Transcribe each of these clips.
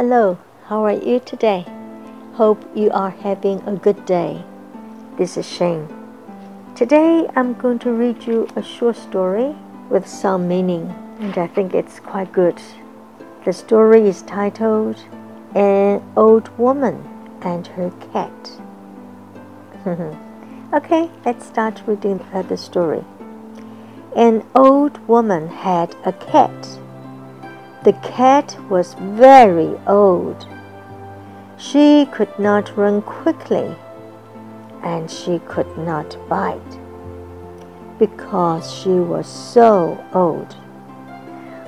Hello, how are you today? Hope you are having a good day. This is Shane. Today I'm going to read you a short story with some meaning, and I think it's quite good. The story is titled An Old Woman and Her Cat. okay, let's start reading the story. An old woman had a cat. The cat was very old. She could not run quickly and she could not bite because she was so old.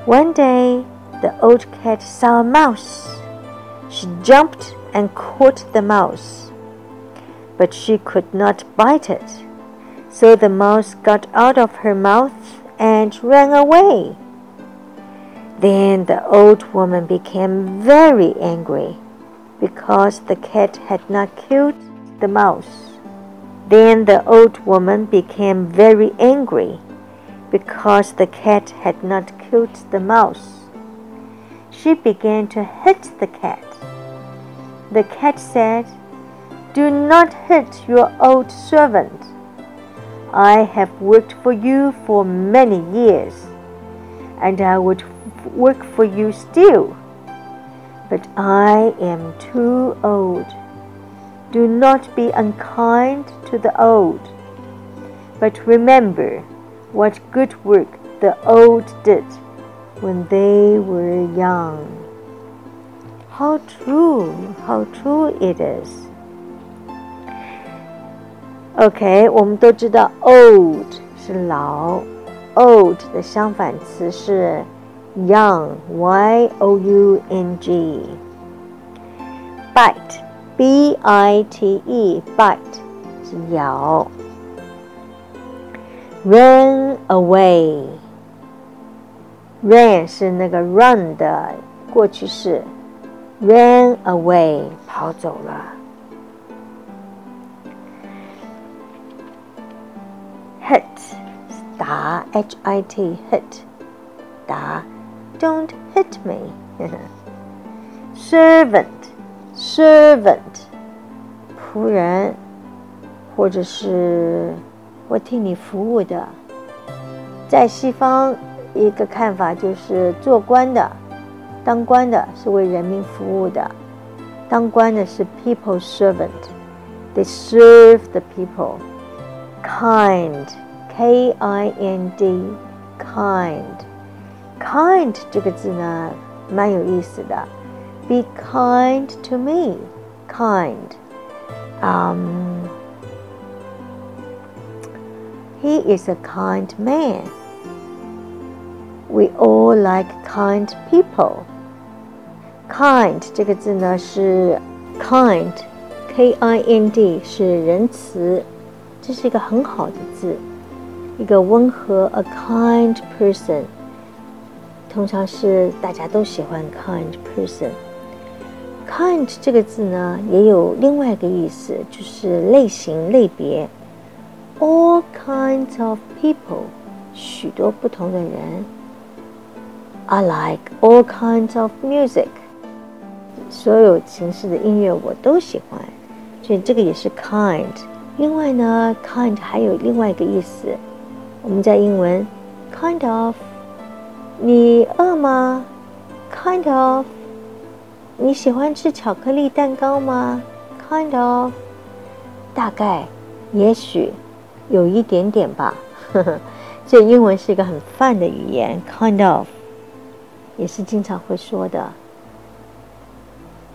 One day, the old cat saw a mouse. She jumped and caught the mouse, but she could not bite it. So the mouse got out of her mouth and ran away. Then the old woman became very angry because the cat had not killed the mouse. Then the old woman became very angry because the cat had not killed the mouse. She began to hit the cat. The cat said, Do not hit your old servant. I have worked for you for many years, and I would work for you still. But I am too old. Do not be unkind to the old, but remember what good work the old did when they were young. How true, how true it is. OK，我们都知道 old 是老，old 的相反词是 young，y o u n g。bite，b i t e，bite 是咬。run away，run 是那个 run 的过去式，run away 跑走了。hit 打 h i t hit 打 don't hit me servant servant 仆人或者是我替你服务的，在西方一个看法就是做官的，当官的是为人民服务的，当官的是 people servant，they serve the people。kind, K I N D, kind, kind 这个字呢，蛮有意思的。Be kind to me, kind. Um, he is a kind man. We all like kind people. Kind 这个字呢是 kind, K I N D 是人词。这是一个很好的字，一个温和，a kind person， 通常是大家都喜欢 kind person。kind 这个字呢，也有另外一个意思，就是类型、类别。All kinds of people，许多不同的人。I like all kinds of music，所有形式的音乐我都喜欢，所以这个也是 kind。另外呢，kind 还有另外一个意思，我们在英文，kind of，你饿吗？kind of，你喜欢吃巧克力蛋糕吗？kind of，大概，也许，有一点点吧。这英文是一个很泛的语言，kind of，也是经常会说的。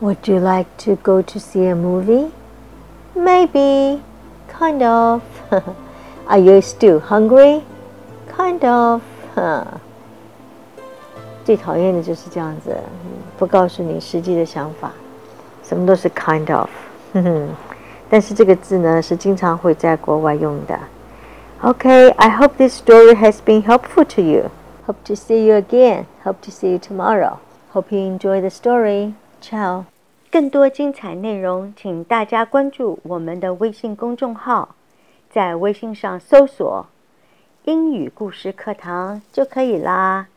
Would you like to go to see a movie? Maybe. Kind of. Are you still hungry? Kind of. 最讨厌的就是这样子，不告诉你实际的想法，什么都是 kind of。但是这个字呢，是经常会在国外用的。Okay, I hope this story has been helpful to you. Hope to see you again. Hope to see you tomorrow. Hope you enjoy the story. Ciao. 更多精彩内容，请大家关注我们的微信公众号，在微信上搜索“英语故事课堂”就可以啦。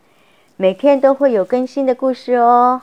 每天都会有更新的故事哦。